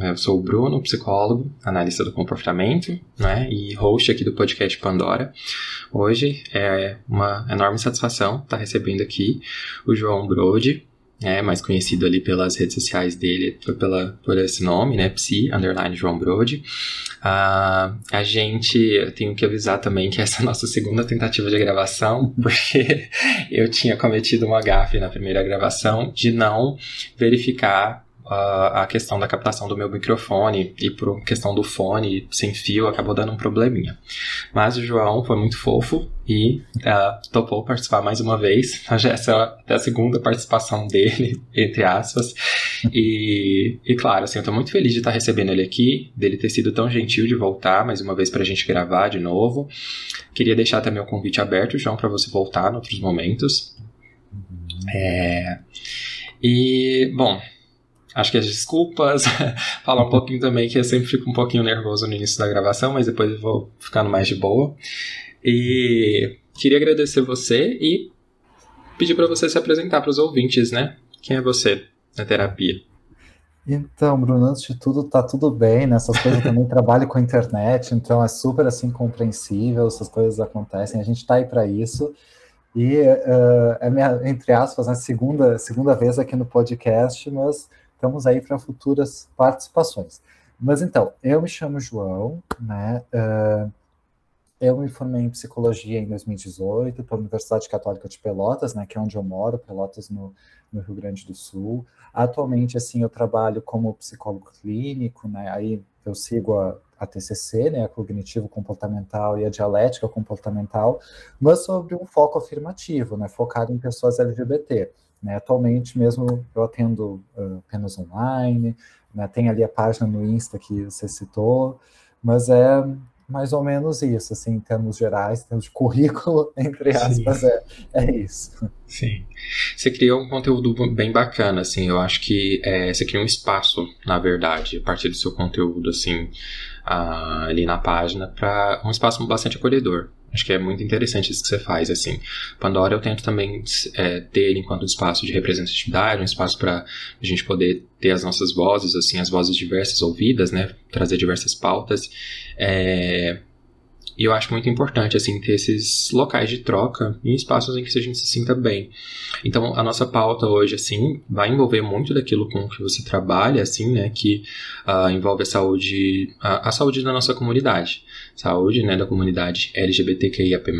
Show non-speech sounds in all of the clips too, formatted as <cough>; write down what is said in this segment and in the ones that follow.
Eu sou o Bruno, psicólogo, analista do comportamento, né, e host aqui do podcast Pandora. Hoje é uma enorme satisfação estar recebendo aqui o João Brode, é, mais conhecido ali pelas redes sociais dele pela, por esse nome, né, Psi, underline João Brode. Uh, a gente, eu tenho que avisar também que essa é a nossa segunda tentativa de gravação, <laughs> porque eu tinha cometido uma gafe na primeira gravação de não verificar a, questão da captação do meu microfone e por questão do fone sem fio acabou dando um probleminha. Mas o João foi muito fofo e uh, topou participar mais uma vez. <laughs> Essa é a segunda participação dele, <laughs> entre aspas. E, e claro, assim, eu tô muito feliz de estar recebendo ele aqui, dele ter sido tão gentil de voltar mais uma vez pra gente gravar de novo. Queria deixar também o convite aberto, João, para você voltar em outros momentos. É... E, bom, acho que as desculpas, <laughs> falar um pouquinho também que eu sempre fico um pouquinho nervoso no início da gravação, mas depois eu vou ficando mais de boa. E queria agradecer você e pedir para você se apresentar para os ouvintes, né? Quem é você na terapia? Então, Bruno, antes de tudo, tá tudo bem, né? Essas coisas também <laughs> trabalho com a internet, então é super assim compreensível, essas coisas acontecem, a gente tá aí para isso. E uh, é minha, entre aspas, né, segunda, segunda vez aqui no podcast, mas estamos aí para futuras participações. Mas então, eu me chamo João, né? Uh, eu me formei em psicologia em 2018 pela Universidade Católica de Pelotas, né, que é onde eu moro, Pelotas no, no, Rio Grande do Sul. Atualmente, assim, eu trabalho como psicólogo clínico, né, aí eu sigo a, a TCC, né, a cognitivo comportamental e a dialética comportamental, mas sobre um foco afirmativo, né, focado em pessoas LGBT. Né? Atualmente mesmo eu atendo uh, apenas online, né? tem ali a página no Insta que você citou, mas é mais ou menos isso, assim, em termos gerais, em termos de currículo, <laughs> entre aspas, é, é isso. Sim. Você criou um conteúdo bem bacana, assim, eu acho que é, você criou um espaço, na verdade, a partir do seu conteúdo, assim, ali na página, para um espaço bastante acolhedor. Acho que é muito interessante isso que você faz, assim. Pandora eu tento também é, ter enquanto espaço de representatividade, um espaço para a gente poder ter as nossas vozes, assim, as vozes diversas ouvidas, né? Trazer diversas pautas. É, e eu acho muito importante, assim, ter esses locais de troca em espaços em que a gente se sinta bem. Então, a nossa pauta hoje, assim, vai envolver muito daquilo com que você trabalha, assim, né, que uh, envolve a saúde, a, a, saúde da nossa comunidade. Saúde, né, da comunidade LGBTQIAP+,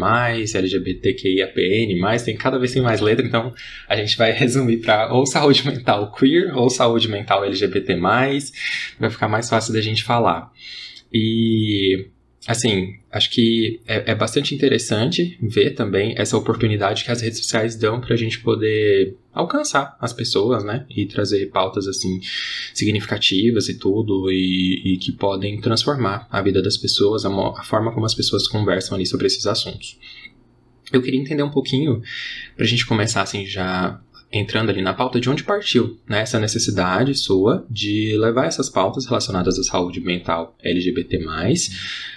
LGBTQIAPN+, tem cada vez tem mais letra, então a gente vai <laughs> resumir para ou saúde mental queer ou saúde mental LGBT+, vai ficar mais fácil da gente falar. E assim, acho que é, é, bastante interessante ver também essa oportunidade que as redes sociais dão para a gente poder alcançar as pessoas, né? E trazer pautas, assim, significativas e tudo, e, e que podem transformar a vida das pessoas, a, a forma como as pessoas conversam ali sobre esses assuntos. Eu queria entender um pouquinho, para a gente começar, assim, já entrando ali na pauta, de onde partiu né, essa necessidade sua de levar essas pautas relacionadas à saúde mental LGBT+,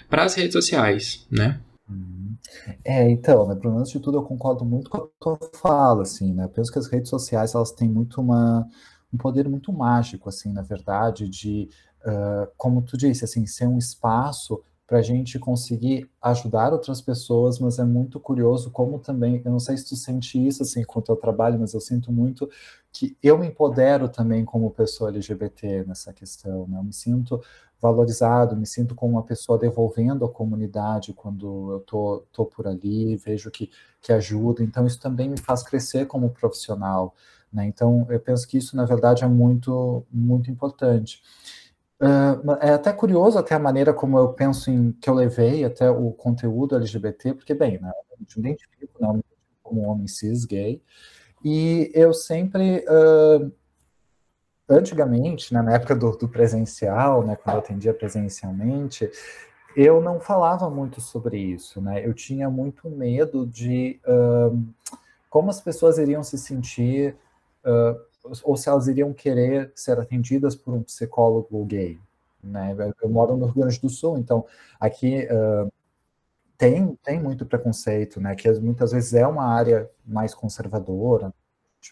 para as redes sociais, né? Uhum. É, então, né, Bruno, antes de tudo eu concordo muito com a tua fala, assim, né, eu penso que as redes sociais, elas têm muito uma, um poder muito mágico, assim, na verdade, de, uh, como tu disse, assim, ser um espaço para a gente conseguir ajudar outras pessoas, mas é muito curioso como também, eu não sei se tu sente isso assim com o teu trabalho, mas eu sinto muito que eu me empodero também como pessoa LGBT nessa questão, né? Eu me sinto valorizado, me sinto como uma pessoa devolvendo à comunidade quando eu tô, tô por ali, vejo que, que ajuda, então isso também me faz crescer como profissional, né? Então eu penso que isso na verdade é muito muito importante. Uh, é até curioso até a maneira como eu penso em que eu levei até o conteúdo LGBT, porque, bem, né, eu me identifico né, como homem cis gay, e eu sempre uh, antigamente, né, na época do, do, presencial, né, quando eu atendia presencialmente, eu não falava muito sobre isso, né? Eu tinha muito medo de uh, como as pessoas iriam se sentir ou se elas iriam querer ser atendidas por um psicólogo gay, né? Eu moro no Rio Grande do Sul, então aqui uh, tem, tem muito preconceito, né? Que muitas vezes é uma área mais conservadora,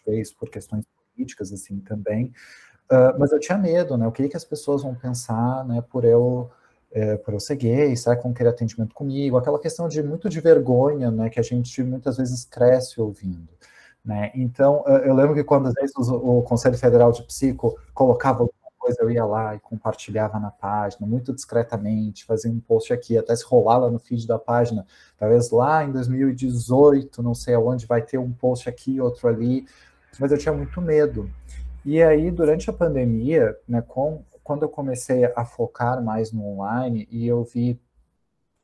isso por questões políticas, assim, também. Uh, mas eu tinha medo, né? O que, que as pessoas vão pensar, né? Por eu, é, por eu ser gay, será que vão querer atendimento comigo? Aquela questão de muito de vergonha, né? Que a gente muitas vezes cresce ouvindo. Né? Então, eu lembro que quando às vezes o Conselho Federal de Psico colocava alguma coisa, eu ia lá e compartilhava na página, muito discretamente, fazia um post aqui, até se rolar lá no feed da página, talvez lá em 2018, não sei aonde, vai ter um post aqui, outro ali, mas eu tinha muito medo. E aí, durante a pandemia, né, com, quando eu comecei a focar mais no online e eu vi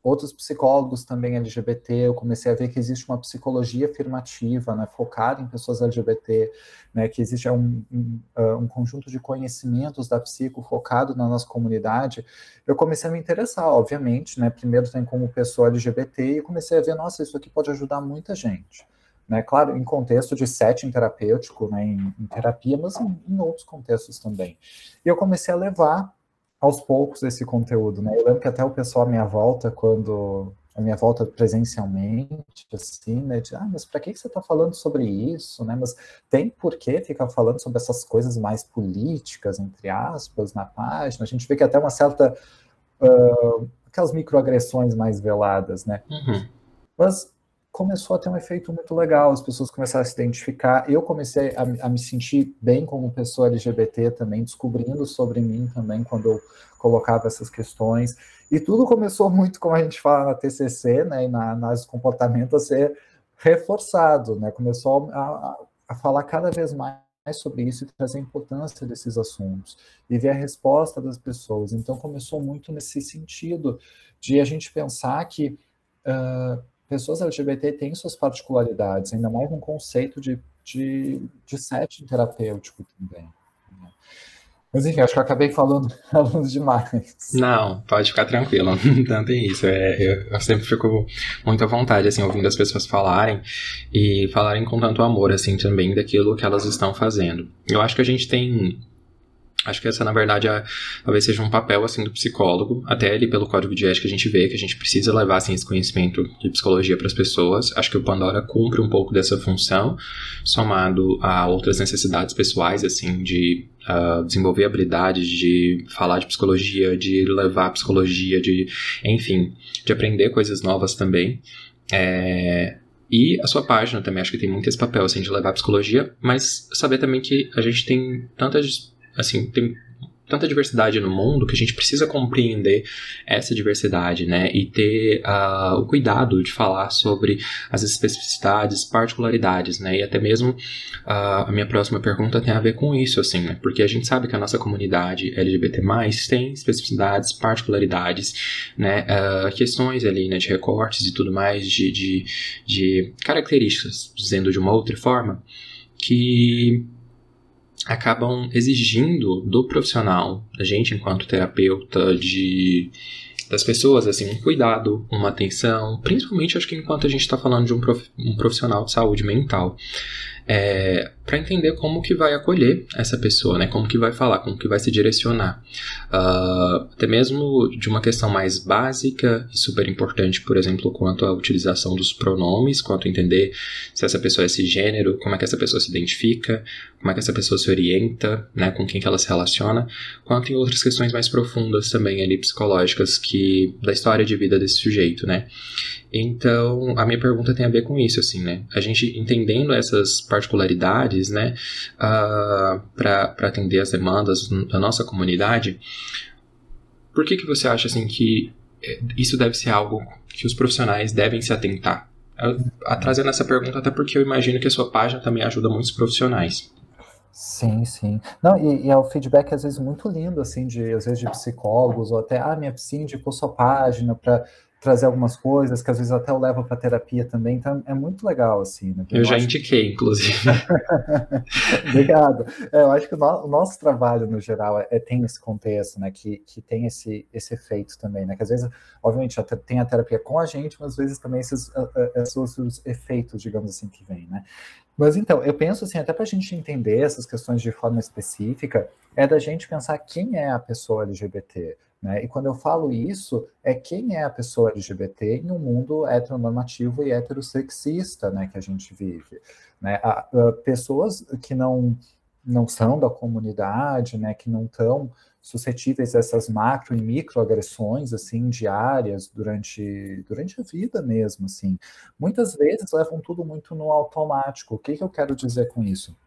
outros psicólogos também LGBT, eu comecei a ver que existe uma psicologia afirmativa, né, focada em pessoas LGBT, né, que existe um, um, uh, um, conjunto de conhecimentos da psico focado na nossa comunidade, eu comecei a me interessar, obviamente, né, primeiro tem como pessoa LGBT, e comecei a ver, nossa, isso aqui pode ajudar muita gente. Né, claro, em contexto de setting terapêutico, né, em, em terapia, mas em, em outros contextos também. E eu comecei a levar aos poucos esse conteúdo, né? Eu lembro que até o pessoal à minha volta, quando a minha volta presencialmente, assim, né, de, ah, mas para que você está falando sobre isso, né, mas tem por que ficar falando sobre essas coisas mais políticas, entre aspas, na página, a gente vê que até uma certa, uh, aquelas microagressões mais veladas, né, uhum. mas começou a ter um efeito muito legal, as pessoas começaram a se identificar, eu comecei a, a, me sentir bem como pessoa LGBT também, descobrindo sobre mim também quando eu colocava essas questões, e tudo começou muito, como a gente fala na TCC, né, e na análise do comportamento, a ser reforçado, né, começou a, a falar cada vez mais sobre isso e trazer a importância desses assuntos e ver a resposta das pessoas. Então começou muito nesse sentido de a gente pensar que uh, pessoas LGBT têm suas particularidades, ainda mais um conceito de, de, de setting terapêutico também. Né? Mas enfim, acho que eu acabei falando, <laughs> falando demais. Não, pode ficar tranquilo, <laughs> não tem isso. É, eu, eu, sempre fico muito à vontade, assim, ouvindo as pessoas falarem e falarem com tanto amor, assim, também daquilo que elas estão fazendo. Eu acho que a gente tem Acho que essa, na verdade, é, talvez seja um papel assim do psicólogo, até ali pelo código de ética a gente vê que a gente precisa levar assim, esse conhecimento de psicologia para as pessoas. Acho que o Pandora cumpre um pouco dessa função, somado a outras necessidades pessoais, assim, de uh, desenvolver habilidades de falar de psicologia, de levar psicologia, de, enfim, de aprender coisas novas também. É, e a sua página também, acho que tem muito esse papel, assim, de levar psicologia, mas saber também que a gente tem tantas assim, tem tanta diversidade no mundo que a gente precisa compreender essa diversidade, né? E ter uh, o cuidado de falar sobre as especificidades, particularidades, né? E até mesmo uh, a minha próxima pergunta tem a ver com isso, assim, né? Porque a gente sabe que a nossa comunidade LGBT+, tem especificidades, particularidades, né? Uh, questões ali, né? De recortes e tudo mais, de, de, de características, dizendo de uma outra forma, que acabam exigindo do profissional, da gente enquanto terapeuta, de das pessoas, assim, um cuidado, uma atenção, principalmente acho que enquanto a gente está falando de um, um profissional de saúde mental é, para entender como que vai acolher essa pessoa, né? Como que vai falar, como que vai se direcionar. Uh, até mesmo de uma questão mais básica e super importante, por exemplo, quanto à utilização dos pronomes, quanto a entender se essa pessoa é cisgênero, como é que essa pessoa se identifica, como é que essa pessoa se orienta, né? Com quem que ela se relaciona, quanto em outras questões mais profundas também ali psicológicas que da história de vida desse sujeito, né? Então, a minha pergunta tem a ver com isso, assim, né? A gente entendendo essas particularidades, né, uh, ah, para atender as demandas da nossa comunidade, por que que você acha, assim, que eh, isso deve ser algo que os profissionais devem se atentar? Trazendo essa pergunta até porque eu imagino que a sua página também ajuda muitos profissionais. Sim, sim. Não, e, e, é o feedback às vezes muito lindo, assim, de às vezes de psicólogos, ou até, ah, minha psi indicou sua página para trazer algumas coisas que às vezes até eu levo para terapia também, então é muito legal, assim. Né? Eu, eu já indiquei, inclusive. <laughs> Obrigado. É, eu acho que o, no, o, nosso trabalho, no geral, é, é, tem esse contexto, né, que, que tem esse, esse efeito também, né, que às vezes, obviamente, tem a terapia com a gente, mas às vezes também esses, esses outros efeitos, digamos assim, que vem, né. Mas então, eu penso assim, até para a gente entender essas questões de forma específica, é da gente pensar quem é a pessoa LGBT, né? E quando eu falo isso, é quem é a pessoa LGBT em um mundo heteronormativo e heterossexista né, que a gente vive. Né? A, a, pessoas que não, não são da comunidade, né, que não estão suscetíveis a essas macro e microagressões assim diárias durante durante a vida mesmo assim muitas vezes levam tudo muito no automático o que, que eu quero dizer com isso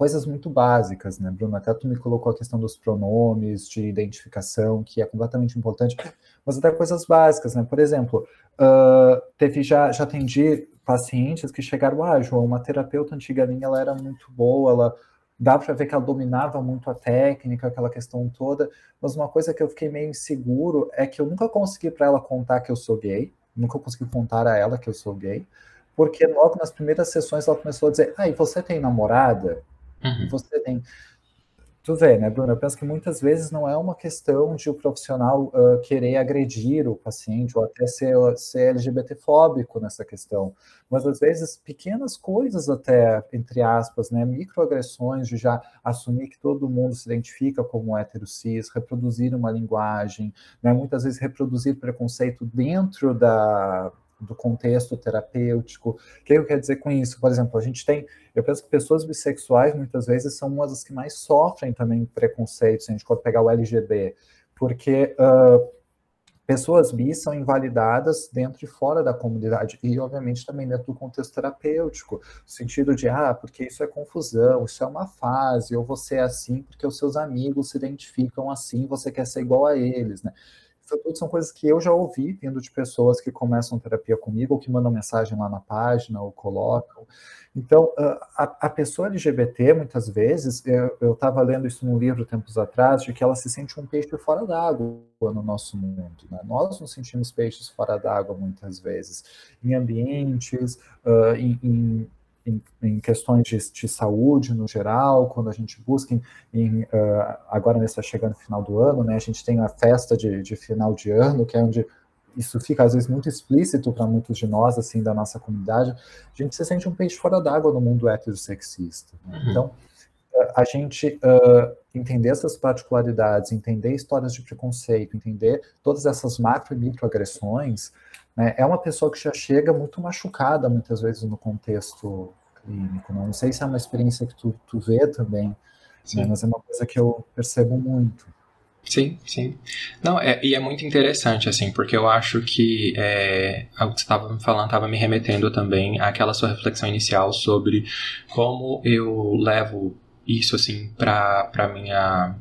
coisas muito básicas, né, Bruno? Até tu me colocou a questão dos pronomes, de identificação, que é completamente importante, mas até coisas básicas, né? Por exemplo, uh, teve já, já atendi pacientes que chegaram, ah, João, uma terapeuta antiga minha, ela era muito boa, ela dá para ver que ela dominava muito a técnica, aquela questão toda, mas uma coisa que eu fiquei meio inseguro é que eu nunca consegui para ela contar que eu sou gay, nunca consegui contar a ela que eu sou gay, porque logo nas primeiras sessões ela começou a dizer, ah, e você tem namorada? Uhum. Você tem. Tu vê, né, Bruno? Eu penso que muitas vezes não é uma questão de o profissional uh, querer agredir o paciente ou até ser, ser LGBTfóbico nessa questão, mas às vezes pequenas coisas até, entre aspas, né, microagressões de já assumir que todo mundo se identifica como hétero cis, reproduzir uma linguagem, né, muitas vezes reproduzir preconceito dentro da, do contexto terapêutico. O que eu quero dizer com isso? Por exemplo, a gente tem, eu penso que pessoas bissexuais muitas vezes são uma das que mais sofrem também preconceitos, a gente for pegar o LGB, porque uh, pessoas bis são invalidadas dentro e fora da comunidade, e obviamente também dentro do contexto terapêutico, no sentido de, ah, porque isso é confusão, isso é uma fase, ou você é assim porque os seus amigos se identificam assim, você quer ser igual a eles, né? São coisas que eu já ouvi vindo de pessoas que começam terapia comigo, ou que mandam mensagem lá na página, ou colocam. Então, a, a pessoa LGBT, muitas vezes, eu estava lendo isso num livro tempos atrás, de que ela se sente um peixe fora d'água no nosso mundo. Né? Nós nos sentimos peixes fora d'água muitas vezes, em ambientes, uh, em, em em, em questões de, de, saúde no geral, quando a gente busca em, em uh, agora nessa chegando no final do ano, né, a gente tem a festa de, de, final de ano, que é onde isso fica às vezes muito explícito para muitos de nós, assim, da nossa comunidade, a gente se sente um peixe fora d'água no mundo heterossexista. Né? Uhum. Então, a gente uh, entender essas particularidades, entender histórias de preconceito, entender todas essas macro e microagressões, né, é uma pessoa que já chega muito machucada, muitas vezes, no contexto clínico. Né? Não sei se é uma experiência que tu, tu vê também, né, mas é uma coisa que eu percebo muito. Sim, sim. Não, é, e é muito interessante, assim, porque eu acho que é, o que você estava me falando estava me remetendo também àquela sua reflexão inicial sobre como eu levo isso, assim, para minha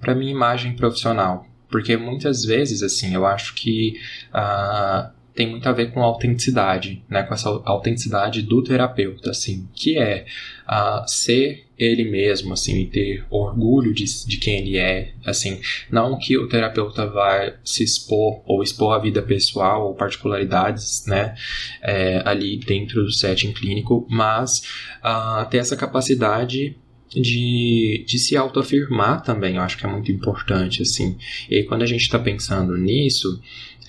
para minha imagem profissional, porque muitas vezes, assim, eu acho que uh, tem muito a ver com a autenticidade, né? Com essa autenticidade do terapeuta, assim, que é uh, ser ele mesmo, assim, e ter orgulho de, de quem ele é, assim, não que o terapeuta vai se expor ou expor a vida pessoal ou particularidades, né, é, ali dentro do setting clínico, mas uh, ter essa capacidade de, de se autoafirmar também, eu acho que é muito importante, assim. E aí, quando a gente está pensando nisso,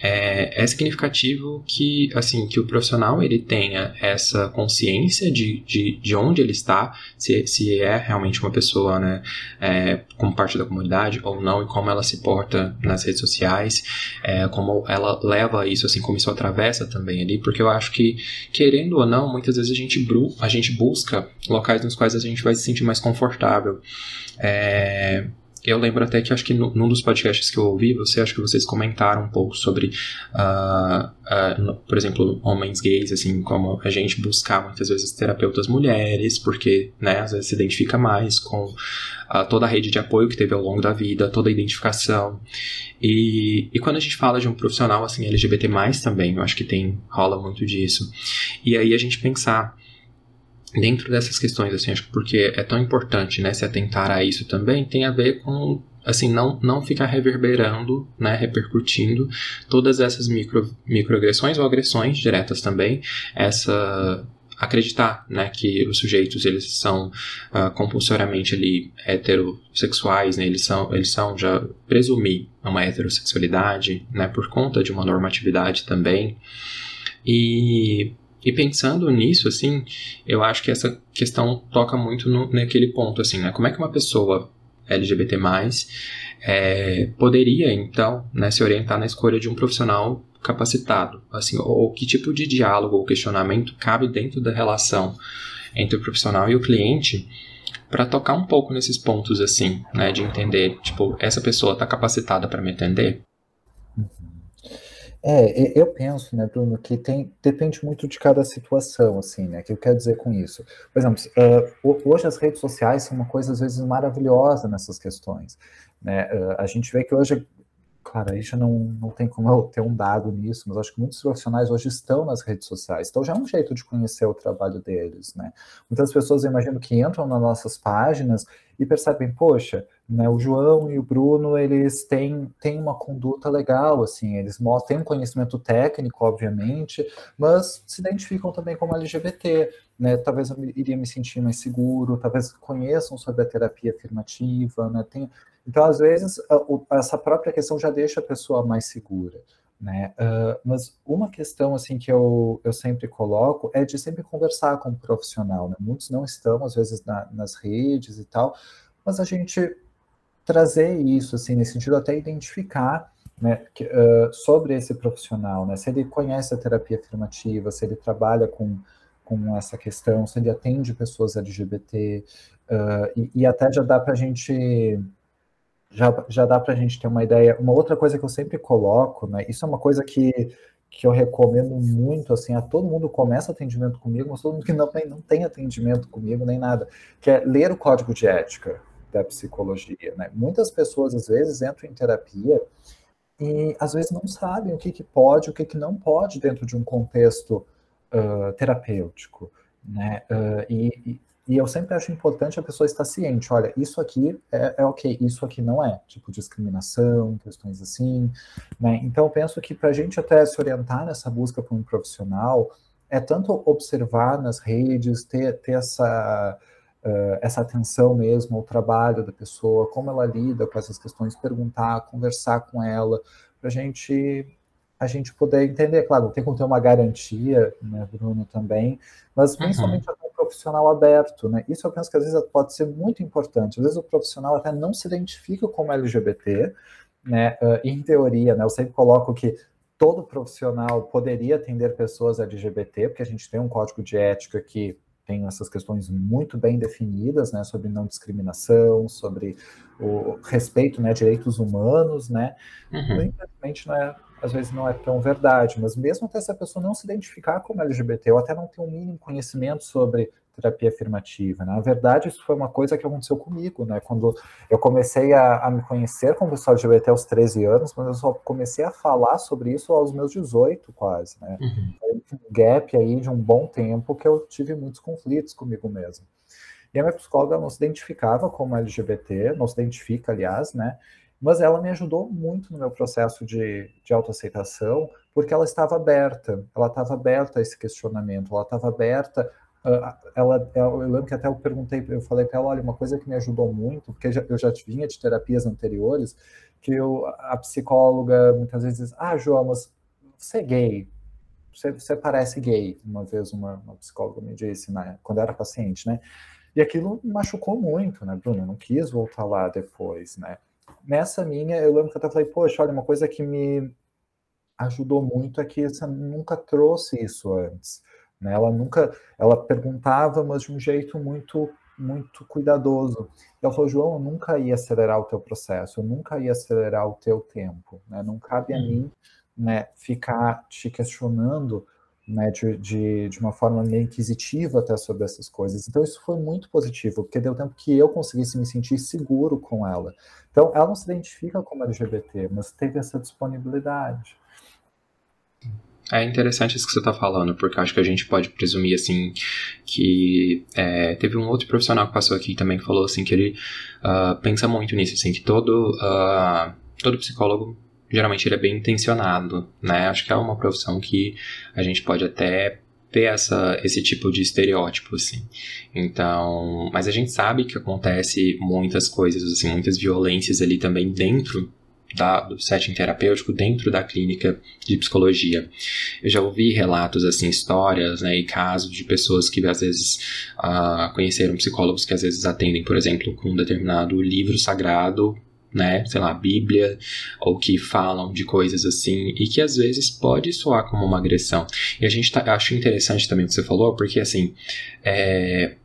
é, é, significativo que, assim, que o profissional ele tenha essa consciência de, de, de onde ele está, se, se é realmente uma pessoa, né, é, como parte da comunidade ou não, e como ela se porta nas redes sociais, é, como ela leva isso, assim, como isso atravessa também ali, porque eu acho que, querendo ou não, muitas vezes a gente, a gente busca locais nos quais a gente vai se sentir mais confortável. É, eu lembro até que acho que num dos podcasts que eu ouvi, você acho que vocês comentaram um pouco sobre, uh, uh, por exemplo, homens gays, assim, como a gente buscar muitas vezes terapeutas mulheres, porque, né, às vezes se identifica mais com uh, toda a rede de apoio que teve ao longo da vida, toda a identificação. E, e quando a gente fala de um profissional, assim, LGBT+, também, eu acho que tem, rola muito disso. E aí a gente pensar dentro dessas questões, assim, acho que porque é tão importante, né, se atentar a isso também, tem a ver com assim, não, não ficar reverberando, né, repercutindo todas essas micro, microagressões ou agressões diretas também, essa acreditar, né, que os sujeitos eles são uh, compulsoriamente ali heterossexuais, né, eles são eles são já presumir uma heterossexualidade, né, por conta de uma normatividade também. E e pensando nisso, assim, eu acho que essa questão toca muito no, naquele ponto, assim, né? Como é que uma pessoa LGBT+, é, poderia, então, né, se orientar na escolha de um profissional capacitado, assim, ou, que tipo de diálogo ou questionamento cabe dentro da relação entre o profissional e o cliente para tocar um pouco nesses pontos, assim, né, de entender, tipo, essa pessoa está capacitada para me atender? É, eu penso, né, Bruno, que tem, depende muito de cada situação, assim, né, que eu quero dizer com isso. Por exemplo, uh, hoje as redes sociais são uma coisa, às vezes, maravilhosa nessas questões, né, uh, a gente vê que hoje Claro, aí já não, não tem como eu ter um dado nisso, mas acho que muitos profissionais hoje estão nas redes sociais, então já é um jeito de conhecer o trabalho deles, né? Muitas pessoas, eu imagino, que entram nas nossas páginas e percebem, poxa, né, o João e o Bruno, eles têm, têm uma conduta legal, assim, eles têm um conhecimento técnico, obviamente, mas se identificam também como LGBT, né, talvez eu iria me sentir mais seguro, talvez conheçam sobre a terapia afirmativa, né, tem, então, às vezes, essa própria questão já deixa a pessoa mais segura. Né? Uh, mas uma questão assim que eu, eu sempre coloco é de sempre conversar com o um profissional. Né? Muitos não estão, às vezes, na, nas redes e tal, mas a gente trazer isso, assim, nesse sentido, até identificar né, que, uh, sobre esse profissional, né? se ele conhece a terapia afirmativa, se ele trabalha com, com essa questão, se ele atende pessoas LGBT, uh, e, e até já dá para a gente já, já dá para a gente ter uma ideia. Uma outra coisa que eu sempre coloco, né? Isso é uma coisa que, que eu recomendo muito, assim, a todo mundo começa atendimento comigo, mas todo mundo que não não tem atendimento comigo, nem nada, que é ler o código de ética da psicologia, né? Muitas pessoas, às vezes, entram em terapia e, às vezes, não sabem o que, que pode, o que, que não pode dentro de um contexto uh, terapêutico, né? Uh, e, e eu sempre acho importante a pessoa estar ciente, olha, isso aqui é, é ok, isso aqui não é, tipo discriminação, questões assim, né? Então eu penso que para a gente até se orientar nessa busca por um profissional, é tanto observar nas redes, ter, ter essa, uh, essa atenção mesmo ao trabalho da pessoa, como ela lida com essas questões, perguntar, conversar com ela, para a gente a gente poder entender, claro, não tem como ter uma garantia, né, Bruno, também, mas uhum. principalmente uhum profissional aberto, né? Isso eu penso que às vezes pode ser muito importante. Às vezes o profissional até não se identifica como LGBT, né? Uh, em teoria, né? Eu sempre coloco que todo profissional poderia atender pessoas LGBT, porque a gente tem um código de ética que tem essas questões muito bem definidas, né, sobre não discriminação, sobre o respeito, né, direitos humanos, né, uhum. infelizmente não é às vezes não é tão verdade, mas mesmo até essa pessoa não se identificar como LGBT, ou até não ter um mínimo conhecimento sobre terapia afirmativa. Né? Na verdade, isso foi uma coisa que aconteceu comigo, né? Quando eu comecei a, a me conhecer como pessoa LGBT aos 13 anos, mas eu só comecei a falar sobre isso aos meus 18, quase, né? Uhum. Foi um gap aí de um bom tempo que eu tive muitos conflitos comigo mesmo. E a minha psicóloga não se identificava como LGBT, não se identifica, aliás, né? Mas ela me ajudou muito no meu processo de, de autoaceitação, porque ela estava aberta, ela estava aberta a esse questionamento, ela estava aberta, uh, ela, eu lembro que até eu perguntei, eu falei para ela, olha, uma coisa que me ajudou muito, porque eu já vinha de terapias anteriores, que eu, a psicóloga muitas vezes diz, ah, João, mas você é gay, você, você parece gay, uma vez uma, uma psicóloga me disse, né, quando era paciente, né, e aquilo machucou muito, né, Bruno, eu não quis voltar lá depois, né, nessa minha, eu lembro que eu até falei, poxa, olha, uma coisa que me ajudou muito é que você nunca trouxe isso antes. Né? Ela nunca, ela perguntava, mas de um jeito muito muito cuidadoso. Ela falou, João, eu nunca ia acelerar o teu processo, eu nunca ia acelerar o teu tempo, né? Não cabe a uhum. mim, né, ficar te questionando né, de, de, de, uma forma meio inquisitiva até sobre essas coisas. Então isso foi muito positivo, porque deu tempo que eu conseguisse me sentir seguro com ela. Então ela não se identifica como LGBT, mas teve essa disponibilidade. É interessante isso que você está falando, porque acho que a gente pode presumir, assim, que é, teve um outro profissional que passou aqui também que falou, assim, que ele uh, pensa muito nisso, assim, que todo, uh, todo psicólogo, geralmente, ele é bem intencionado, né? Acho que é uma profissão que a gente pode até ter essa, esse tipo de estereótipo, assim. Então, mas a gente sabe que acontece muitas coisas, assim, muitas violências ali também dentro da, do setting terapêutico dentro da clínica de psicologia. Eu já ouvi relatos, assim, histórias né, e casos de pessoas que às vezes uh, conheceram psicólogos que às vezes atendem, por exemplo, com um determinado livro sagrado né, sei lá, Bíblia, ou que falam de coisas assim, e que às vezes pode soar como uma agressão. E a gente tá, acho interessante também o que você falou, porque assim, é,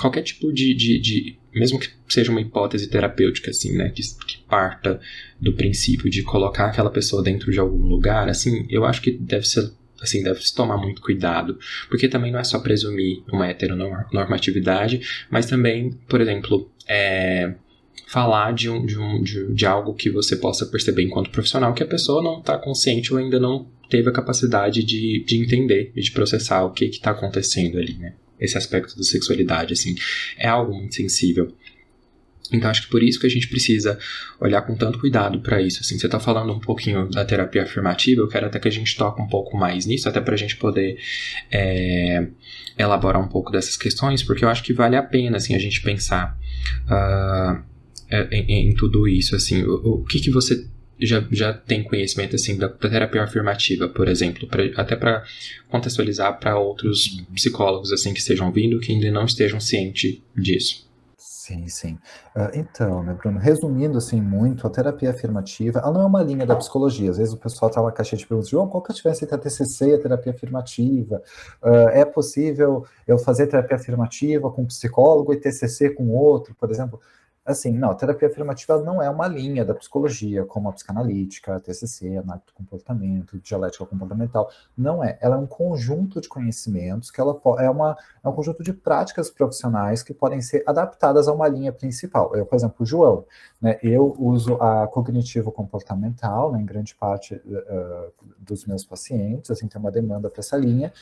qualquer tipo de, de, de, mesmo que seja uma hipótese terapêutica, assim, né, que, que, parta do princípio de colocar aquela pessoa dentro de algum lugar, assim, eu acho que deve ser assim, deve se tomar muito cuidado, porque também não é só presumir uma heteronormatividade, mas também, por exemplo, é, falar de, um, de, um, de, de, algo que você possa perceber enquanto profissional que a pessoa não está consciente ou ainda não teve a capacidade de, de entender e de processar o que está acontecendo ali, né? esse aspecto da sexualidade, assim, é algo muito sensível. Então acho que por isso que a gente precisa olhar com tanto cuidado para isso. Assim, você está falando um pouquinho da terapia afirmativa, eu quero até que a gente toque um pouco mais nisso, até para a gente poder é, elaborar um pouco dessas questões, porque eu acho que vale a pena assim a gente pensar uh, em, em, tudo isso. Assim, o, o que que você já, já tem conhecimento assim da, da terapia afirmativa, por exemplo, pra, até para contextualizar para outros psicólogos assim que estejam vindo que ainda não estejam cientes disso. Sim, sim. Uh, então, né, Bruno, resumindo assim muito, a terapia afirmativa, ela não é uma linha da psicologia. Às vezes o pessoal tá na caixa de perguntas, João, qual que é a a TCC e a terapia afirmativa? Uh, é possível eu fazer terapia afirmativa com um psicólogo e TCC com outro, por exemplo? Assim, não, terapia afirmativa não é uma linha da psicologia, como a psicanalítica, a TCC, análise do comportamento, dialética comportamental. Não é. Ela é um conjunto de conhecimentos que ela é, uma, é um conjunto de práticas profissionais que podem ser adaptadas a uma linha principal. Eu, por exemplo, o João, né, eu uso a cognitivo-comportamental, né, em grande parte uh, dos meus pacientes, assim, tem uma demanda para essa linha,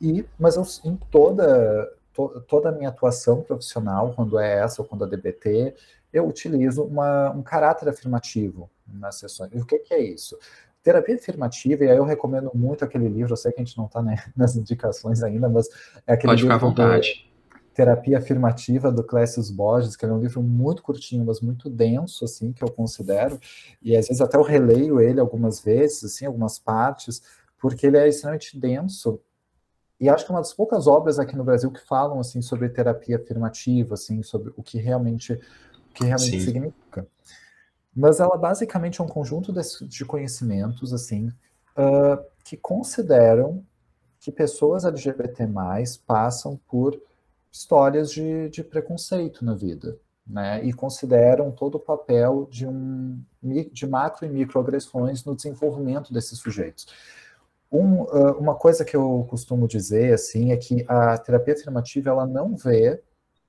e, mas eu, em toda to, toda a minha atuação profissional, quando é essa ou quando é DBT, eu utilizo uma, um caráter afirmativo nas sessões. E o que, que é isso? Terapia afirmativa, e aí eu recomendo muito aquele livro, eu sei que a gente não está né, <laughs> nas indicações ainda, mas é aquele Pode livro. Pode ficar à vontade. Terapia Afirmativa do Clécio Borges, que é um livro muito curtinho, mas muito denso, assim, que eu considero, e às vezes até eu releio ele algumas vezes, assim, algumas partes, porque ele é extremamente denso e acho que é uma das poucas obras aqui no Brasil que falam assim sobre terapia afirmativa, assim, sobre o que realmente, o que realmente significa. Mas ela basicamente é um conjunto de, de conhecimentos assim uh, que consideram que pessoas LGBT+ passam por histórias de, de preconceito na vida, né? E consideram todo o papel de um de macro e microagressões no desenvolvimento desses sujeitos. Um, uma coisa que eu costumo dizer assim é que a terapia afirmativa ela não vê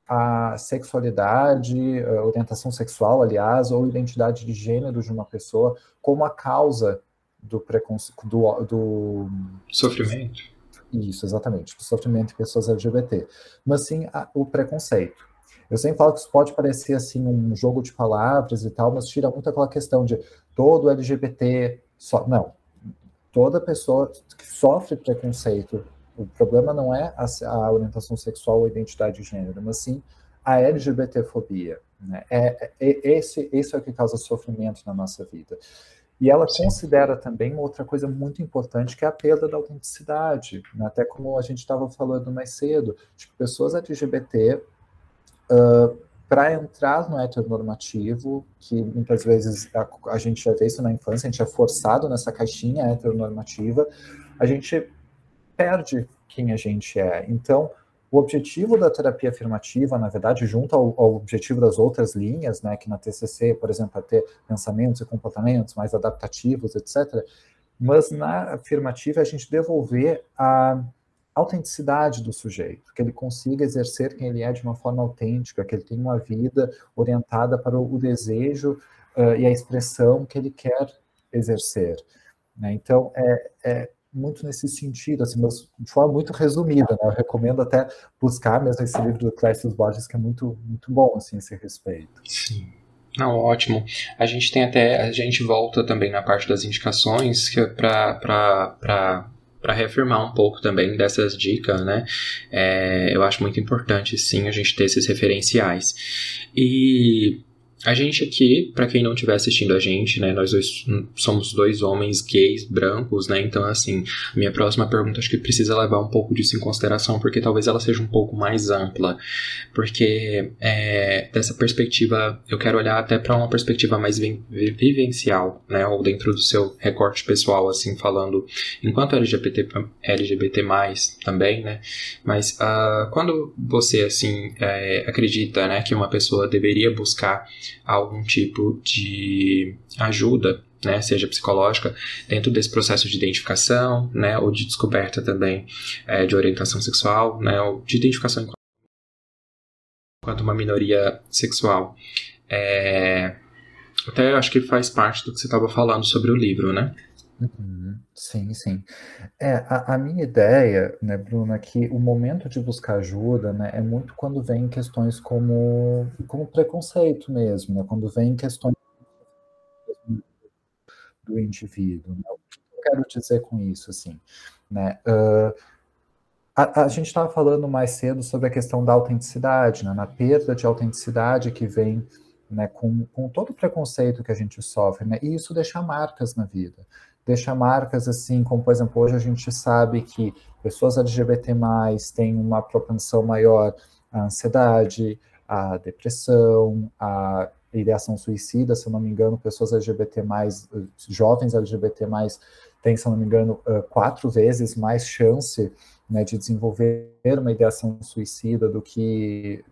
a sexualidade, a orientação sexual, aliás, ou identidade de gênero de uma pessoa como a causa do preconceito, do, do, sofrimento. Isso, exatamente, do sofrimento de pessoas LGBT, mas sim a, o preconceito. Eu sempre falo que isso pode parecer assim um jogo de palavras e tal, mas tira muito aquela questão de todo LGBT só. Não, toda pessoa que sofre preconceito, o problema não é a, a orientação sexual ou identidade de gênero, mas sim a LGBTfobia. Né? É, é, esse, esse é o que causa sofrimento na nossa vida. E ela Sim. considera também outra coisa muito importante, que é a perda da autenticidade. Né? Até como a gente estava falando mais cedo, tipo, pessoas LGBT uh, para entrar no heteronormativo, que muitas vezes a, a, gente já vê isso na infância, a gente é forçado nessa caixinha heteronormativa, a gente perde quem a gente é. Então, o objetivo da terapia afirmativa, na verdade, junto ao, ao, objetivo das outras linhas, né, que na TCC, por exemplo, é ter pensamentos e comportamentos mais adaptativos, etc., mas na afirmativa a gente devolver a autenticidade do sujeito, que ele consiga exercer quem ele é de uma forma autêntica, que ele tenha uma vida orientada para o, desejo uh, e a expressão que ele quer exercer. Né? Então, é, é, muito nesse sentido, assim, mas de forma muito resumida, né? Eu recomendo até buscar mesmo esse livro do Clécio Borges, que é muito, muito bom, assim, esse respeito. Sim. Não, ótimo. A gente tem até, a gente volta também na parte das indicações que é para para reafirmar um pouco também dessas dicas, né? É, eu acho muito importante, sim, a gente ter esses referenciais. E a gente aqui, para quem não estiver assistindo a gente, né, nós dois somos dois homens gays brancos, né? Então, assim, minha próxima pergunta acho que precisa levar um pouco disso em consideração, porque talvez ela seja um pouco mais ampla, porque é, dessa perspectiva eu quero olhar até para uma perspectiva mais vi vivencial, né? Ou dentro do seu recorte pessoal, assim, falando enquanto LGBT LGBT também, né? Mas uh, quando você assim é, acredita, né, que uma pessoa deveria buscar algum tipo de ajuda, né, seja psicológica, dentro desse processo de identificação, né, ou de descoberta também é, de orientação sexual, né, ou de identificação enquanto uma minoria sexual. É, até acho que faz parte do que você estava falando sobre o livro, né? Uhum, sim, sim. É, a, a minha ideia, né, Bruna, é que o momento de buscar ajuda, né, é muito quando vem questões como, como preconceito mesmo, né, quando vem questões do indivíduo. Né? O que eu quero dizer com isso, assim, né? A, a, gente estava falando mais cedo sobre a questão da autenticidade, né, na perda de autenticidade que vem né, com, com todo o preconceito que a gente sofre, né, e isso deixa marcas na vida deixa marcas assim, como por exemplo, hoje a gente sabe que pessoas LGBT+, têm uma propensão maior à ansiedade, à depressão, à ideação suicida, se eu não me engano, pessoas LGBT+, jovens LGBT+, têm, se eu não me engano, quatro vezes mais chance né, de desenvolver uma ideação suicida do que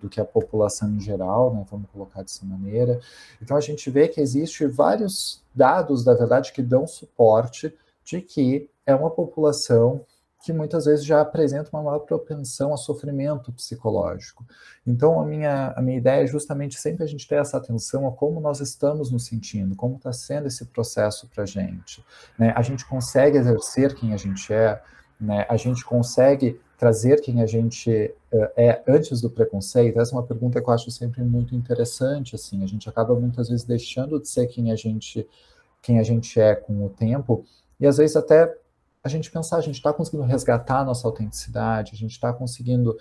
do que a população em geral, né, vamos colocar dessa maneira. Então a gente vê que existe vários dados, da verdade, que dão suporte de que é uma população que muitas vezes já apresenta uma maior propensão a sofrimento psicológico. Então, a minha, a minha ideia é justamente sempre a gente ter essa atenção a como nós estamos nos sentindo, como está sendo esse processo para a gente. Né? A gente consegue exercer quem a gente é, né? a gente consegue trazer quem a gente uh, é antes do preconceito? Essa é uma pergunta que eu acho sempre muito interessante, assim, a gente acaba muitas vezes deixando de ser quem a gente quem a gente é com o tempo, e às vezes até a gente pensar, a gente está conseguindo resgatar a nossa autenticidade, a gente está conseguindo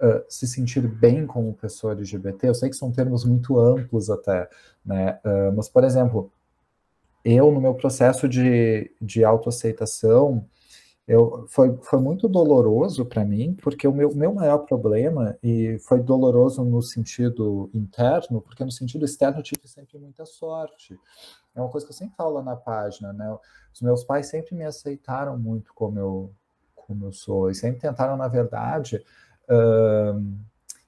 uh, se sentir bem como pessoa LGBT, eu sei que são termos muito amplos até, né, uh, mas, por exemplo, eu, no meu processo de, de autoaceitação, eu, foi, foi muito doloroso para mim, porque o meu, meu maior problema, e foi doloroso no sentido interno, porque no sentido externo eu tive sempre muita sorte. É uma coisa que eu sempre falo na página, né? Os meus pais sempre me aceitaram muito como eu, como eu sou, e sempre tentaram, na verdade, uh,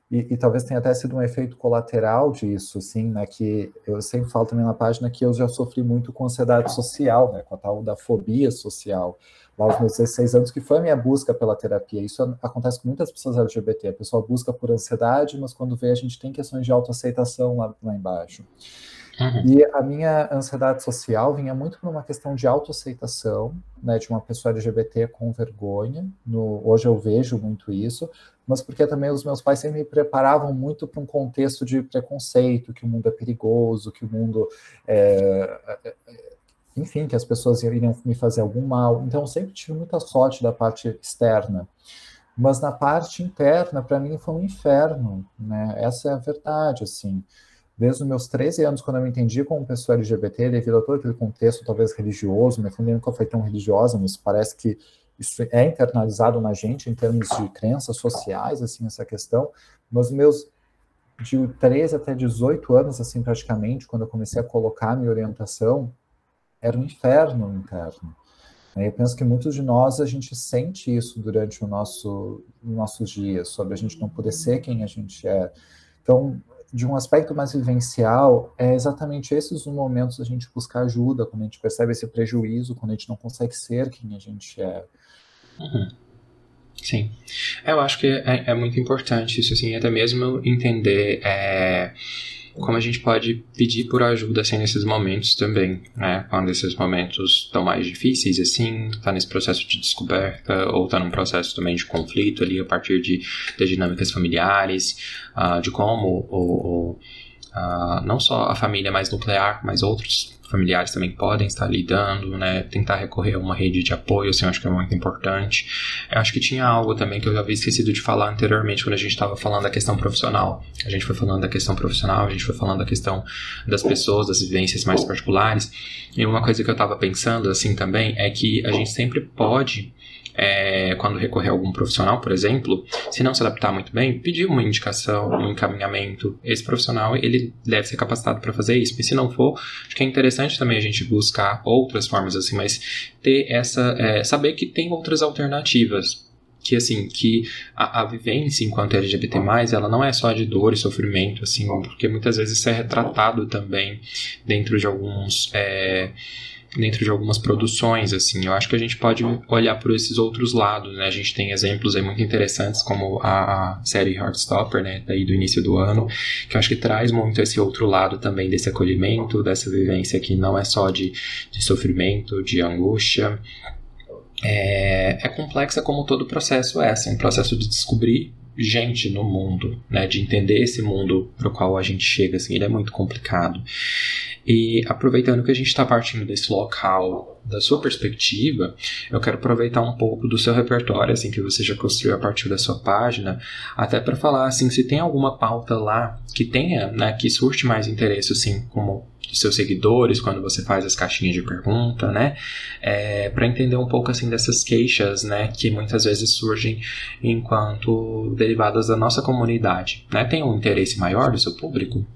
e, e, talvez tenha até sido um efeito colateral disso, assim, né, que eu sempre falo também na página que eu já sofri muito com ansiedade social, né, com a tal da fobia social, lá aos meus 16 anos, que foi a minha busca pela terapia. Isso acontece com muitas pessoas LGBT, a pessoa busca por ansiedade, mas quando vê a gente tem questões de autoaceitação lá, lá embaixo. Uhum. E a minha ansiedade social vinha muito por uma questão de autoaceitação, né, de uma pessoa LGBT com vergonha. No, hoje eu vejo muito isso, mas porque também os meus pais sempre me preparavam muito para um contexto de preconceito, que o mundo é perigoso, que o mundo é, é, é enfim, que as pessoas iriam me fazer algum mal. Então, eu sempre tive muita sorte da parte externa. Mas na parte interna, para mim, foi um inferno, né? Essa é a verdade, assim desde os meus 13 anos, quando eu me entendi como pessoa LGBT, devido a todo aquele contexto, talvez religioso, minha família nunca foi tão religiosa, mas parece que isso é internalizado na gente em termos de crenças sociais, assim, essa questão. Mas meus de 13 até 18 anos, assim, praticamente, quando eu comecei a colocar minha orientação, era um inferno interno. Eu penso que muitos de nós, a gente sente isso durante o nosso, nossos dias, sobre a gente não poder ser quem a gente é. Então, de um aspecto mais vivencial, é exatamente esses os momentos da gente buscar ajuda, quando a gente percebe esse prejuízo, quando a gente não consegue ser quem a gente é. Uhum. Sim. Eu acho que é, é muito importante isso, assim, até mesmo entender é, como a gente pode pedir por ajuda assim, nesses momentos também, né? Quando esses momentos estão mais difíceis, assim, tá nesse processo de descoberta ou tá num processo também de conflito ali a partir de, de dinâmicas familiares, uh, de como o, uh, não só a família mais nuclear, mas outros familiares também podem estar lidando, né? Tentar recorrer a uma rede de apoio, assim, eu acho que é muito importante. Eu acho que tinha algo também que eu havia esquecido de falar anteriormente quando a gente estava falando da questão profissional. A gente foi falando da questão profissional, a gente foi falando da questão das pessoas, das vivências mais particulares. E uma coisa que eu estava pensando, assim, também, é que a gente sempre pode é, quando recorrer a algum profissional, por exemplo, se não se adaptar muito bem, pedir uma indicação, um encaminhamento. Esse profissional, ele deve ser capacitado para fazer isso. E se não for, acho que é interessante também a gente buscar outras formas assim, mas ter essa, é, saber que tem outras alternativas que assim que a, a, vivência enquanto LGBT+, ela não é só de dor e sofrimento, assim, porque muitas vezes isso é retratado também dentro de alguns é, dentro de algumas produções, assim. Eu acho que a gente pode olhar por esses outros lados, né? A gente tem exemplos aí muito interessantes, como a, série Heartstopper, né? Daí do início do ano, que eu acho que traz muito esse outro lado também desse acolhimento, dessa vivência que não é só de, de sofrimento, de angústia. É, é complexa como todo processo é, assim, um processo de descobrir gente no mundo, né, de entender esse mundo para o qual a gente chega, assim, ele é muito complicado. E aproveitando que a gente está partindo desse local, da sua perspectiva, eu quero aproveitar um pouco do seu repertório, assim, que você já construiu a partir da sua página, até para falar, assim, se tem alguma pauta lá que tenha, né, que surte mais interesse, assim, como dos seus seguidores quando você faz as caixinhas de pergunta, né? É, para entender um pouco assim dessas queixas, né, que muitas vezes surgem enquanto derivadas da nossa comunidade, né? Tem um interesse maior do seu público?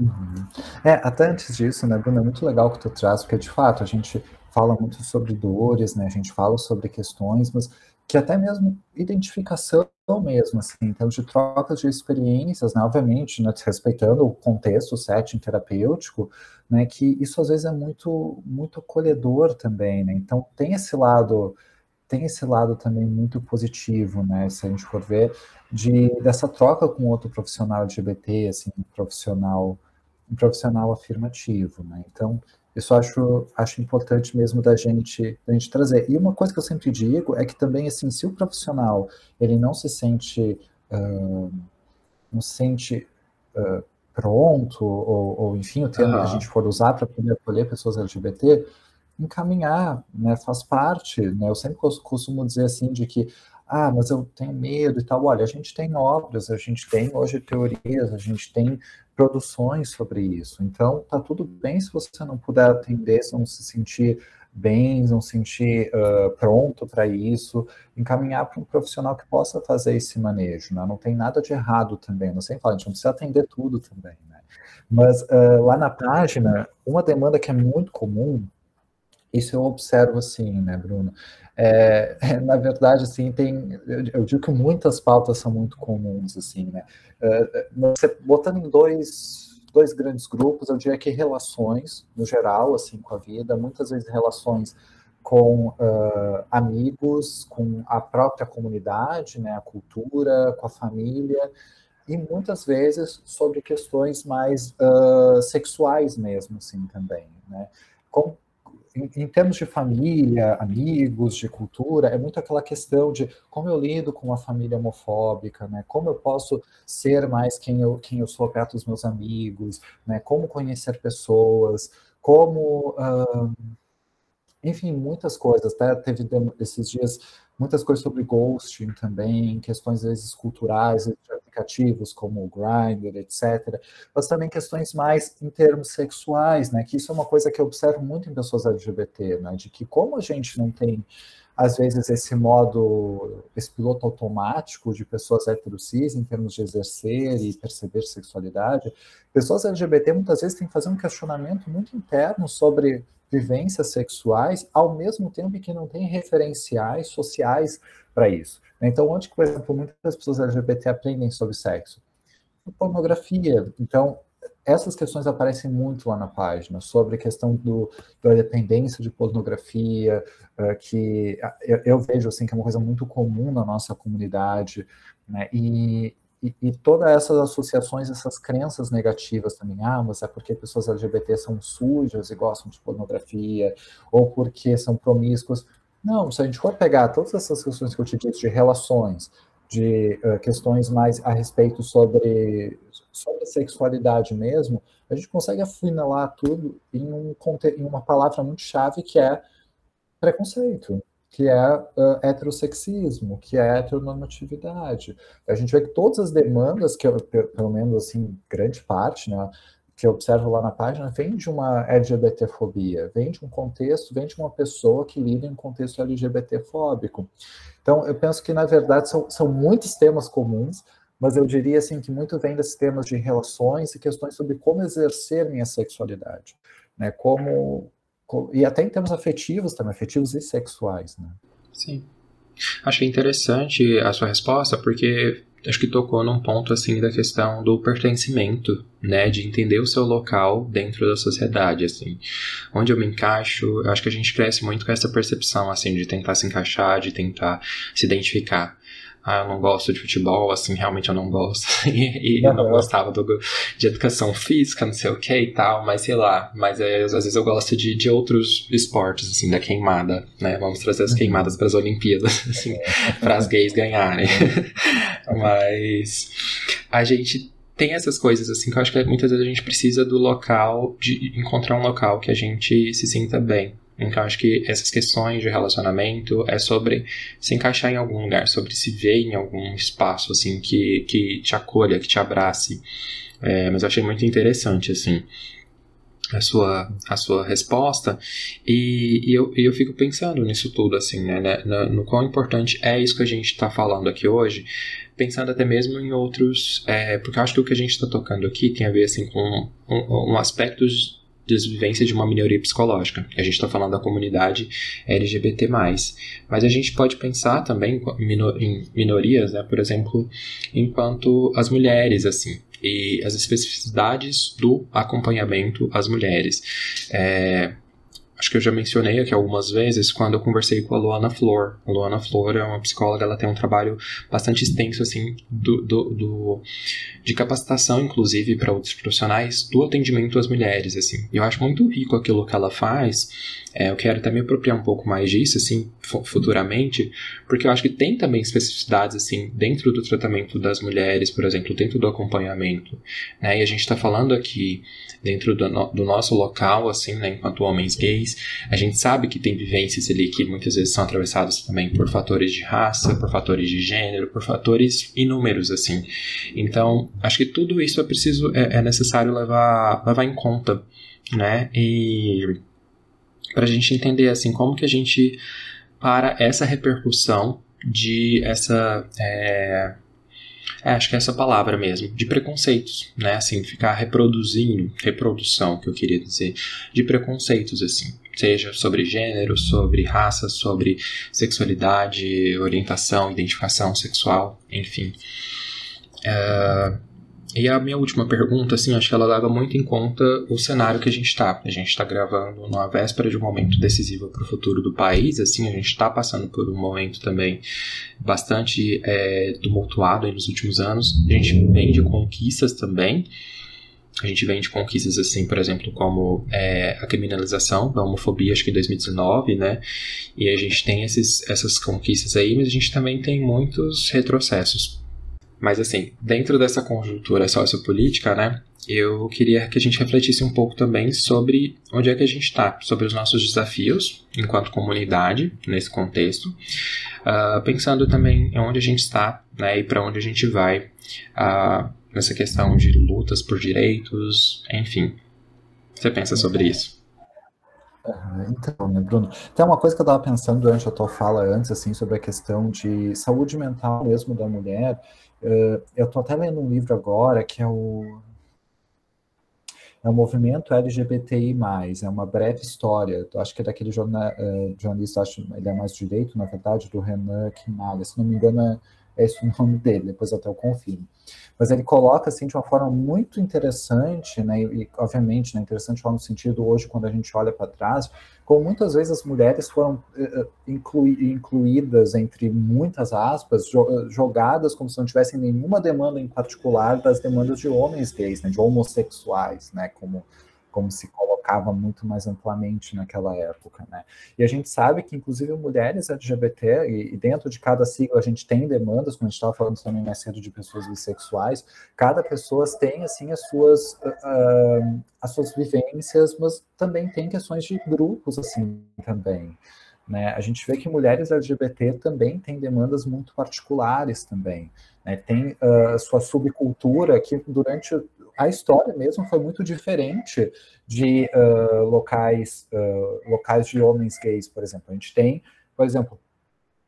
Uhum. É, até antes disso, né, Bruno, é muito legal que tu traz, porque de fato a gente fala muito sobre dores, né, a gente fala sobre questões, mas que até mesmo identificação mesmo, assim, em termos de trocas de experiências, né, obviamente, né, respeitando o contexto, o setting terapêutico, né, que isso às vezes é muito, muito acolhedor também, né, então tem esse lado, tem esse lado também muito positivo, né, se a gente for ver, de, dessa troca com outro profissional LGBT, assim, um profissional, um profissional afirmativo, né, então isso acho, acho importante mesmo da gente, da gente trazer. E uma coisa que eu sempre digo é que também, assim, se o profissional ele não se sente, uh, não se sente uh, pronto, ou, ou, enfim, o termo uhum. que a gente for usar para poder acolher pessoas LGBT, encaminhar, né, faz parte, né, eu sempre costumo dizer assim, de que, ah, mas eu tenho medo e tal, olha, a gente tem obras, a gente tem hoje teorias, a gente tem produções sobre isso. Então, tá tudo bem se você não puder atender, se não se sentir bem, não se sentir uh, pronto para isso, encaminhar para um profissional que possa fazer esse manejo, né? Não tem nada de errado também, não sei falar, a gente não precisa atender tudo também, né? Mas uh, lá na página, uma demanda que é muito comum, isso eu observo assim, né, Bruno? É, <laughs> na verdade, assim, tem, eu, digo que muitas pautas são muito comuns, assim, né? É, você, botando em dois, dois grandes grupos, eu diria que relações, no geral, assim, com a vida, muitas vezes relações com uh, amigos, com a própria comunidade, né, a cultura, com a família, e muitas vezes sobre questões mais uh, sexuais mesmo, assim, também, né? Em, termos de família, amigos, de cultura, é muito aquela questão de como eu lido com uma família homofóbica, né? Como eu posso ser mais quem eu, quem eu sou perto dos meus amigos, né? Como conhecer pessoas, como... Uh, enfim, muitas coisas, tá? Teve esses dias muitas coisas sobre ghosting também, questões às vezes culturais, de aplicativos como o Grindr, etc. Mas também questões mais em termos sexuais, né? Que isso é uma coisa que eu observo muito em pessoas LGBT, né? De que como a gente não tem às vezes esse modo, esse piloto automático de pessoas heterocis em termos de exercer e perceber sexualidade, pessoas LGBT muitas vezes têm que fazer um questionamento muito interno sobre vivências sexuais, ao mesmo tempo que não tem referenciais sociais para isso. Então, onde por exemplo, muitas pessoas LGBT aprendem sobre sexo? Pornografia. Então, essas questões aparecem muito lá na página, sobre a questão do, da dependência de pornografia, uh, que eu, eu, vejo assim que é uma coisa muito comum na nossa comunidade, né? E, e, e, todas essas associações, essas crenças negativas também, ah, mas é porque pessoas LGBT são sujas e gostam de pornografia, ou porque são promíscuos. Não, se a gente for pegar todas essas questões que eu te disse de relações, de uh, questões mais a respeito sobre, sobre sexualidade mesmo, a gente consegue afunilar tudo em, um, em uma palavra muito chave que é preconceito, que é uh, heterossexismo, que é heteronormatividade. A gente vê que todas as demandas, que eu, pelo menos assim, grande parte, né, que eu observo lá na página, vem de uma LGBTfobia, vem de um contexto, vem de uma pessoa que lida em um contexto LGBTfóbico. Então, eu penso que, na verdade, são, são muitos temas comuns, mas eu diria assim que muito vem desses temas de relações e questões sobre como exercer minha sexualidade, né? Como, como e até em termos afetivos também, afetivos e sexuais, né? Sim. Achei interessante a sua resposta, porque acho que tocou num ponto assim da questão do pertencimento, né, de entender o seu local dentro da sociedade, assim, onde eu me encaixo. Eu acho que a gente cresce muito com essa percepção assim de tentar se encaixar, de tentar se identificar ah, eu não gosto de futebol, assim, realmente eu não gosto. <laughs> e, e eu não gostava do, de educação física, não sei o que e tal, mas sei lá. Mas é, às vezes eu gosto de, de outros esportes, assim, da queimada, né? Vamos trazer as uhum. queimadas para as Olimpíadas, <laughs> assim, para as gays ganharem. <laughs> mas a gente tem essas coisas, assim, que eu acho que muitas vezes a gente precisa do local, de encontrar um local que a gente se sinta bem, então, acho que essas questões de relacionamento é sobre se encaixar em algum lugar, sobre se ver em algum espaço, assim, que, que te acolha, que te abrace. É, mas eu achei muito interessante, assim, a sua, a sua resposta e, e, eu, eu fico pensando nisso tudo, assim, né, né no, no quão importante é isso que a gente está falando aqui hoje, pensando até mesmo em outros, é, porque eu acho que o que a gente está tocando aqui tem a ver, assim, com um, um aspectos desvivência de uma minoria psicológica. A gente está falando da comunidade LGBT+. Mas a gente pode pensar também em minorias, né, por exemplo, enquanto as mulheres, assim, e as especificidades do acompanhamento às mulheres. É, acho que eu já mencionei aqui algumas vezes quando eu conversei com a Luana Flor. A Luana Flor é uma psicóloga, ela tem um trabalho bastante extenso, assim, do, do, do de capacitação, inclusive, para outros profissionais do atendimento às mulheres, assim. Eu acho muito rico aquilo que ela faz. É, eu quero até me apropriar um pouco mais disso, assim, futuramente, porque eu acho que tem também especificidades, assim, dentro do tratamento das mulheres, por exemplo, dentro do acompanhamento, né? E a gente está falando aqui dentro do, no, do, nosso local, assim, né, enquanto homens gays, a gente sabe que tem vivências ali que muitas vezes são atravessadas também por fatores de raça, por fatores de gênero, por fatores inúmeros, assim. Então, acho que tudo isso é preciso, é, é necessário levar, levar em conta, né, e para a gente entender, assim, como que a gente para essa repercussão de essa é, é, acho que é essa palavra mesmo, de preconceitos, né? Assim, ficar reproduzindo, reprodução, que eu queria dizer, de preconceitos, assim. Seja sobre gênero, sobre raça, sobre sexualidade, orientação, identificação sexual, enfim. Uh, e a minha última pergunta, assim, acho que ela leva muito em conta o cenário que a gente está. A gente está gravando na véspera de um momento decisivo para o futuro do país, assim, a gente está passando por um momento também bastante é, tumultuado nos últimos anos. A gente vem de conquistas também. A gente vem de conquistas, assim, por exemplo, como é, a criminalização da homofobia, acho que em 2019, né? E a gente tem esses, essas conquistas aí, mas a gente também tem muitos retrocessos mas assim, dentro dessa conjuntura sociopolítica, né, eu queria que a gente refletisse um pouco também sobre onde é que a gente está, sobre os nossos desafios enquanto comunidade nesse contexto, uh, pensando também em onde a gente está né, e para onde a gente vai uh, nessa questão de lutas por direitos, enfim. Você pensa sobre isso? Então, né, Bruno? Tem uma coisa que eu estava pensando durante a tua fala antes, assim, sobre a questão de saúde mental mesmo da mulher, Uh, eu estou até lendo um livro agora que é o é o movimento LGBTI+, é uma breve história, eu acho que é daquele uh, jornalista, acho ele é mais direito, na verdade, do Renan Quinalha, se não me engano é, é esse o nome dele, depois até eu confirmo. Mas ele coloca assim de uma forma muito interessante, né, e obviamente né, interessante no sentido hoje quando a gente olha para trás, como muitas vezes as mulheres foram uh, inclui, incluídas entre muitas aspas, jogadas como se não tivessem nenhuma demanda em particular das demandas de homens gays, né, de homossexuais, né, como como se colocava muito mais amplamente naquela época, né? E a gente sabe que, inclusive, mulheres LGBT, e, e dentro de cada sigla a gente tem demandas, como a gente estava falando também mais cedo de pessoas bissexuais, cada pessoa tem, assim, as suas, uh, as suas vivências, mas também tem questões de grupos, assim, também. Né? A gente vê que mulheres LGBT também têm demandas muito particulares também. Né? Tem uh, sua subcultura que durante a história mesmo foi muito diferente de uh, locais, uh, locais de homens gays, por exemplo. A gente tem, por exemplo,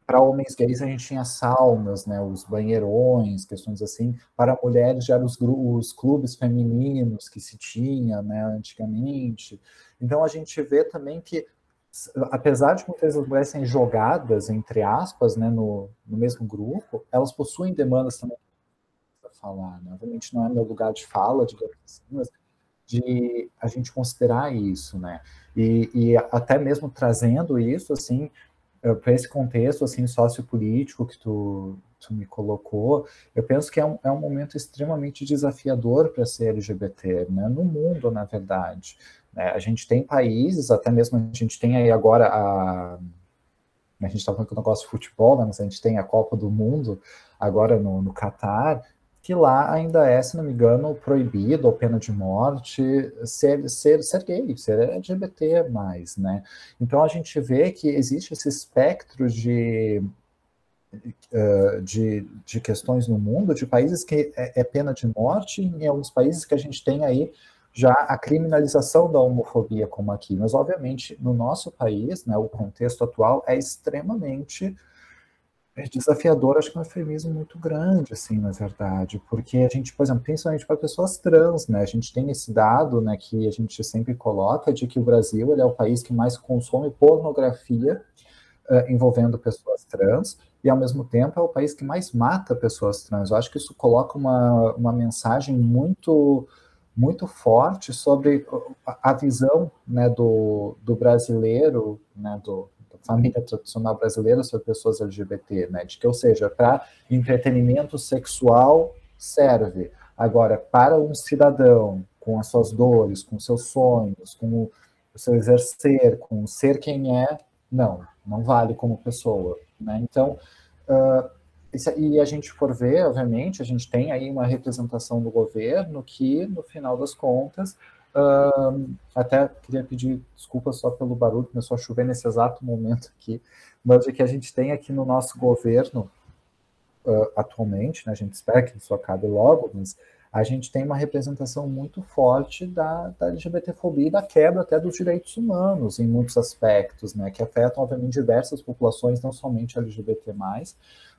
para homens gays a gente tinha saunas, né, os banheirões, questões assim. Para mulheres já eram os, os clubes femininos que se tinha, né, antigamente. Então a gente vê também que apesar de muitas vezes as mulheres serem jogadas, entre aspas, né, no, no mesmo grupo, elas possuem demandas também falar, né? Obviamente não é meu lugar de fala, assim, mas de a gente considerar isso, né? E, e até mesmo trazendo isso, assim, eh, para esse contexto, assim, sociopolítico que tu, tu me colocou, eu penso que é um, é um momento extremamente desafiador para ser LGBT, né? No mundo, na verdade. Né? A gente tem países, até mesmo a gente tem aí agora a a gente está falando que gosto de futebol, né, mas a gente tem a Copa do Mundo agora no, no Catar, que lá ainda é, se não me engano, proibido ou pena de morte ser, ser, ser gay, ser LGBT+, né? Então a gente vê que existe esse espectro de, uh, de, de questões no mundo, de países que é, é pena de morte, em alguns países que a gente tem aí já a criminalização da homofobia como aqui, mas obviamente no nosso país, né, o contexto atual é extremamente é desafiador, acho que é um eufemismo muito grande, assim, na verdade, porque a gente, por exemplo, principalmente para pessoas trans, né, a gente tem esse dado, né, que a gente sempre coloca, de que o Brasil ele é o país que mais consome pornografia uh, envolvendo pessoas trans, e ao mesmo tempo é o país que mais mata pessoas trans. Eu acho que isso coloca uma, uma mensagem muito muito forte sobre a visão né, do, do brasileiro, né, do, família tradicional brasileira sobre pessoas LGBT, né? De que, ou seja, para entretenimento sexual serve. Agora, para um cidadão com as suas dores, com seus sonhos, com o seu exercer, com ser quem é, não, não vale como pessoa, né? Então, uh, e a gente for ver, obviamente, a gente tem aí uma representação do governo que, no final das contas, Uh, até queria pedir desculpas só pelo barulho, começou a chover nesse exato momento aqui, mas o que a gente tem aqui no nosso governo uh, atualmente, né, a gente espera que isso acabe logo, mas a gente tem uma representação muito forte da, da LGBTfobia e da quebra até dos direitos humanos em muitos aspectos, né, que afetam, obviamente, diversas populações, não somente LGBT+,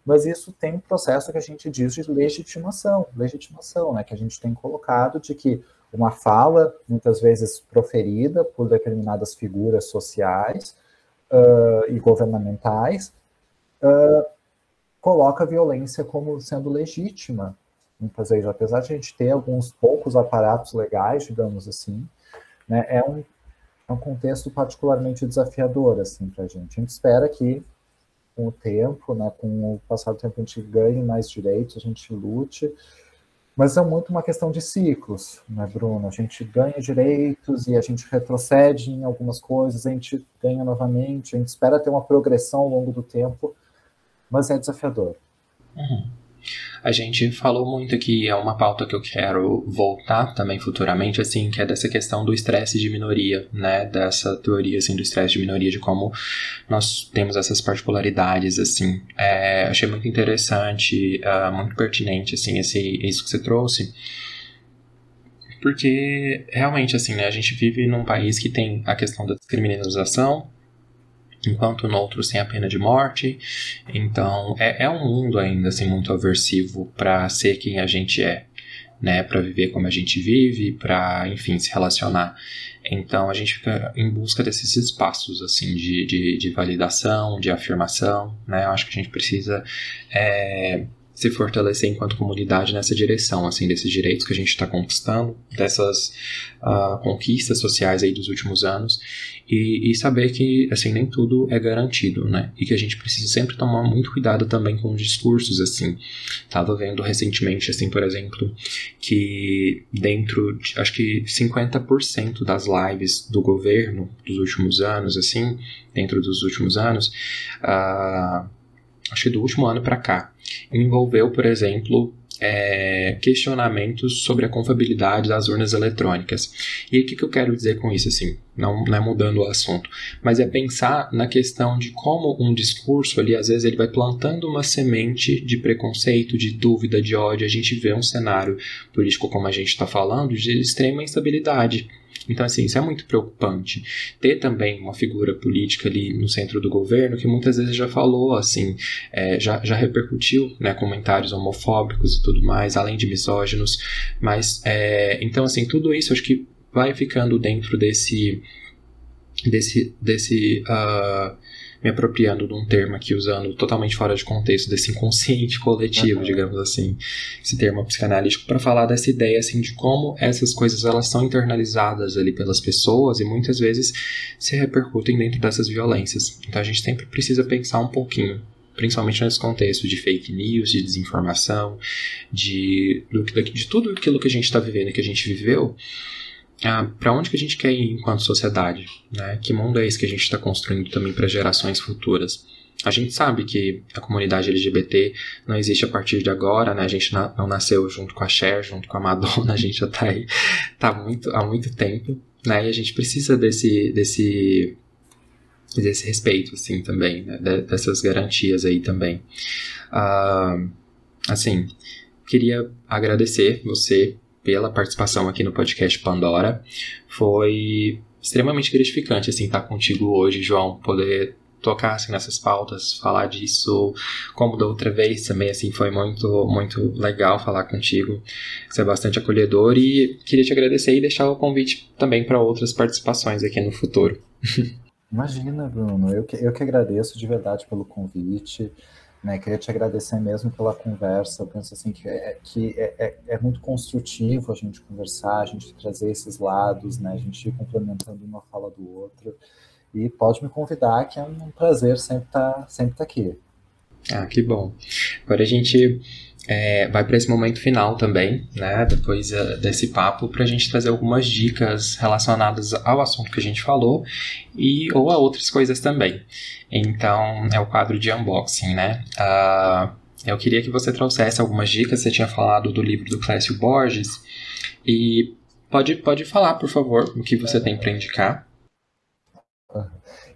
mas isso tem um processo que a gente diz de legitimação, legitimação, né, que a gente tem colocado de que uma fala, muitas vezes proferida por determinadas figuras sociais uh, e governamentais, uh, coloca a violência como sendo legítima, muitas vezes, apesar de a gente ter alguns poucos aparatos legais, digamos assim, né, é, um, é um contexto particularmente desafiador assim, para a gente. A gente espera que, com o tempo, né, com o passar do tempo, a gente ganhe mais direitos, a gente lute, mas é muito uma questão de ciclos, né, Bruno? A gente ganha direitos e a gente retrocede em algumas coisas, a gente ganha novamente, a gente espera ter uma progressão ao longo do tempo, mas é desafiador. Uhum. A gente falou muito aqui, é uma pauta que eu quero voltar também futuramente, assim, que é dessa questão do estresse de minoria, né? Dessa teoria, assim, do estresse de minoria, de como nós temos essas particularidades, assim. É, achei muito interessante, uh, muito pertinente, assim, esse, isso que você trouxe. Porque, realmente, assim, né? A gente vive num país que tem a questão da descriminalização, enquanto no outro tem a pena de morte. Então é, é um mundo ainda assim muito aversivo para ser quem a gente é, né? Para viver como a gente vive, para enfim se relacionar. Então a gente fica em busca desses espaços assim de, de, de validação, de afirmação, né? Eu acho que a gente precisa é, se fortalecer enquanto comunidade nessa direção, assim, desses direitos que a gente está conquistando, dessas uh, conquistas sociais aí dos últimos anos, e, e, saber que, assim, nem tudo é garantido, né? E que a gente precisa sempre tomar muito cuidado também com os discursos, assim. Tava vendo recentemente, assim, por exemplo, que dentro, de, acho que 50% das lives do governo dos últimos anos, assim, dentro dos últimos anos, uh, acho que do último ano para cá, envolveu, por exemplo, é, questionamentos sobre a confiabilidade das urnas eletrônicas. E o que, que eu quero dizer com isso, assim, não, não é mudando o assunto, mas é pensar na questão de como um discurso ali, às vezes, ele vai plantando uma semente de preconceito, de dúvida, de ódio. A gente vê um cenário político, como a gente está falando, de extrema instabilidade. Então, assim, isso é muito preocupante. Ter também uma figura política ali no centro do governo que muitas vezes já falou, assim, é, já, já repercutiu, né, comentários homofóbicos e tudo mais, além de misóginos. Mas, é, então, assim, tudo isso acho que vai ficando dentro desse, desse, desse uh, me apropriando de um termo aqui, usando totalmente fora de contexto, desse inconsciente coletivo, uhum. digamos assim, esse termo psicanalítico, para falar dessa ideia, assim, de como essas coisas, elas são internalizadas ali pelas pessoas e muitas vezes se repercutem dentro dessas violências. Então a gente sempre precisa pensar um pouquinho principalmente nesse contexto de fake news, de desinformação, de, de, de tudo aquilo que a gente está vivendo, que a gente viveu, ah, para onde que a gente quer ir enquanto sociedade? Né? Que mundo é esse que a gente está construindo também para gerações futuras? A gente sabe que a comunidade LGBT não existe a partir de agora, né? A gente não nasceu junto com a Cher, junto com a Madonna, <laughs> a gente já está aí tá muito, há muito tempo, né? E a gente precisa desse, desse, desse respeito, assim, também, né? dessas garantias aí também. Uh, assim, queria agradecer você pela participação aqui no podcast Pandora. Foi extremamente gratificante assim estar contigo hoje, João, poder tocar assim, nessas pautas, falar disso como da outra vez também, assim, foi muito, muito legal falar contigo. Você é bastante acolhedor e queria te agradecer e deixar o convite também para outras participações aqui no futuro. <laughs> Imagina, Bruno, eu que, eu que agradeço de verdade pelo convite. Né, queria te agradecer mesmo pela conversa. Eu penso assim que, é, que é, é, é, muito construtivo a gente conversar, a gente trazer esses lados, né, a gente ir complementando uma fala do outro. E pode me convidar, que é um prazer sempre estar tá, sempre tá aqui. Ah, que bom. Agora a gente é, vai para esse momento final também, né? Depois uh, desse papo, para a gente trazer algumas dicas relacionadas ao assunto que a gente falou e ou a outras coisas também. Então, é o quadro de unboxing, né? Uh, eu queria que você trouxesse algumas dicas. Você tinha falado do livro do Clécio Borges e pode pode falar, por favor, o que você tem para indicar.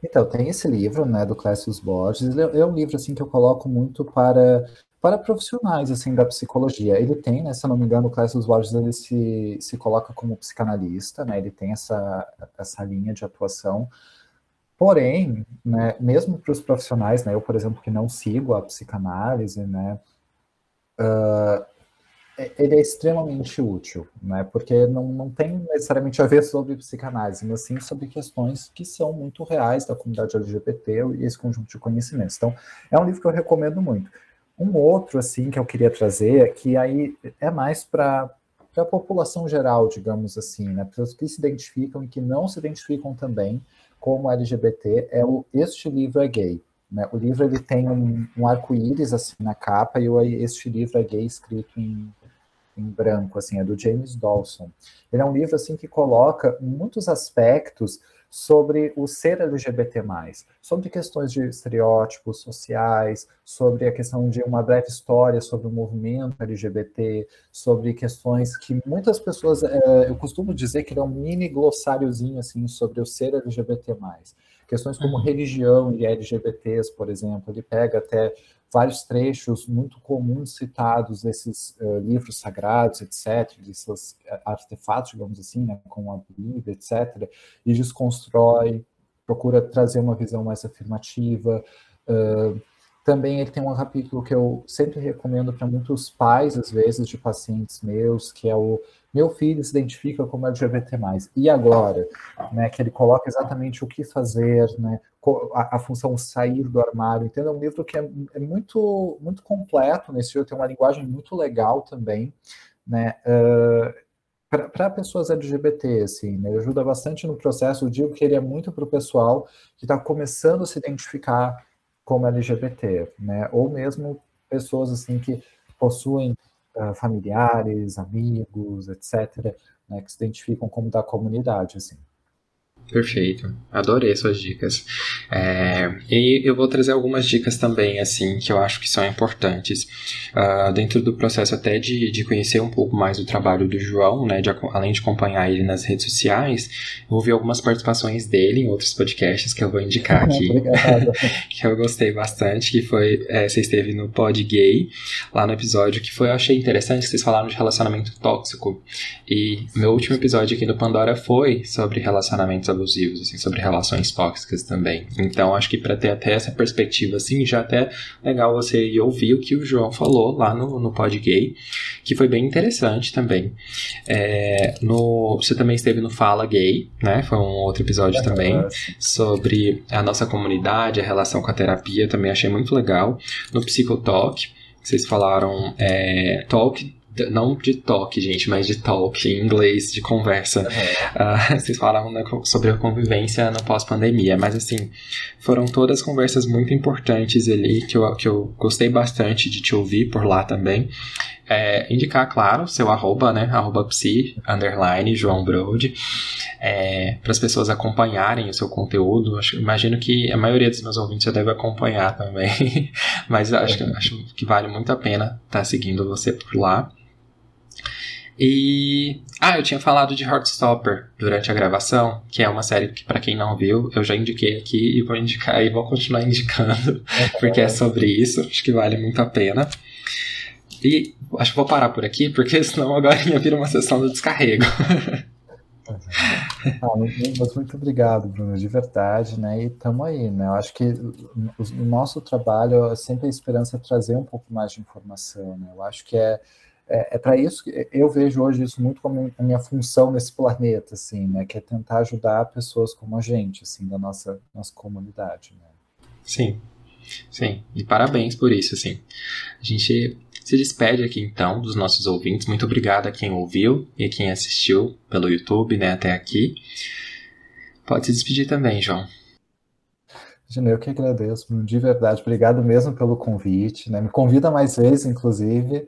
Então, tem esse livro, né, do Clécio Borges. Ele é um livro assim que eu coloco muito para para profissionais assim da psicologia. Ele tem, né, se eu não me engano, o Clécio Borges ele se, se coloca como psicanalista, né? Ele tem essa essa linha de atuação. Porém, né, mesmo para os profissionais, né, eu, por exemplo, que não sigo a psicanálise, né, uh, ele é extremamente útil, né, porque não, não tem necessariamente a ver sobre psicanálise, mas sim sobre questões que são muito reais da comunidade LGBT e esse conjunto de conhecimentos. Então, é um livro que eu recomendo muito. Um outro, assim, que eu queria trazer, que aí é mais para a população geral, digamos assim, né? Pessoas que se identificam e que não se identificam também como LGBT, é o Este Livro é Gay. Né? O livro ele tem um, um arco-íris assim na capa e o Este Livro é Gay escrito em, em branco, assim, é do James Dawson. Ele é um livro assim que coloca muitos aspectos sobre o ser LGBT+, sobre questões de estereótipos sociais, sobre a questão de uma breve história sobre o movimento LGBT, sobre questões que muitas pessoas, é, eu costumo dizer que ele é um mini glossáriozinho assim sobre o ser LGBT+. Questões como uhum. religião e LGBTs, por exemplo, ele pega até vários trechos muito comuns citados desses uh, livros sagrados, etc., desses eh, artefatos, digamos assim, né, como a Bíblia, etc., e desconstrói, procura trazer uma visão mais afirmativa. Uh, também ele tem um capítulo que eu sempre recomendo para muitos pais, às vezes, de pacientes meus, que é o Meu filho se identifica como LGBT+. E agora? Né, que ele coloca exatamente o que fazer, né, a, a função sair do armário. Então, é um livro que é, é muito, muito completo nesse livro, tem uma linguagem muito legal também, né, uh, para pessoas LGBT, assim, né, ajuda bastante no processo. Eu digo que ele é muito para o pessoal que está começando a se identificar como LGBT, né? Ou mesmo pessoas assim que possuem uh, familiares, amigos, etc., né, que se identificam como da comunidade, assim. Perfeito, adorei suas dicas. É, e eu vou trazer algumas dicas também, assim, que eu acho que são importantes. Uh, dentro do processo até de, de conhecer um pouco mais o trabalho do João, né, de, além de acompanhar ele nas redes sociais, eu ouvi algumas participações dele em outros podcasts que eu vou indicar <laughs> aqui, <laughs> que eu gostei bastante, que foi, é, você esteve no Pod Gay, lá no episódio, que foi, eu achei interessante, vocês falaram de relacionamento tóxico, e meu último episódio aqui no Pandora foi sobre relacionamentos abusivos, assim, sobre relações tóxicas também. Então, acho que para ter até essa perspectiva, assim, já até legal você ir ouvir o que o João falou lá no, no Pod Gay, que foi bem interessante também. É, no, você também esteve no Fala Gay, né? Foi um outro episódio também sobre a nossa comunidade, a relação com a terapia, também achei muito legal. No Psicotalk, vocês falaram é, talk não de toque, gente, mas de talk em inglês, de conversa. Uhum. Uh, <laughs> vocês falaram né, sobre a convivência no pós-pandemia, mas assim, foram todas conversas muito importantes ali, que eu, que eu gostei bastante de te ouvir por lá também. É, indicar, claro, seu arroba, né? Arroba psi, underline, João Brode, é, para as pessoas acompanharem o seu conteúdo. Acho, imagino que a maioria dos meus ouvintes já deve acompanhar também, <laughs> mas acho, acho que vale muito a pena estar tá seguindo você por lá. E. Ah, eu tinha falado de Heartstopper durante a gravação, que é uma série que, para quem não viu, eu já indiquei aqui e vou indicar e vou continuar <laughs> indicando, porque é sobre isso, acho que vale muito a pena. E acho que vou parar por aqui, porque senão agora <laughs> ia vir uma sessão do descarrego. Ah, mas muito obrigado, Bruno, de verdade, né? E estamos aí, né? Eu acho que o nosso trabalho é sempre a esperança é trazer um pouco mais de informação, né? Eu acho que é é, é para isso que eu vejo hoje isso muito como a minha função nesse planeta, assim, né? Que é tentar ajudar pessoas como a gente, assim, da nossa, nossa comunidade, né? Sim, sim. E parabéns por isso, assim. A gente se despede aqui então dos nossos ouvintes. Muito obrigado a quem ouviu e a quem assistiu pelo YouTube, né, até aqui. Pode se despedir também, João. Gina, eu que agradeço, de verdade. Obrigado mesmo pelo convite, né? Me convida mais vezes, inclusive.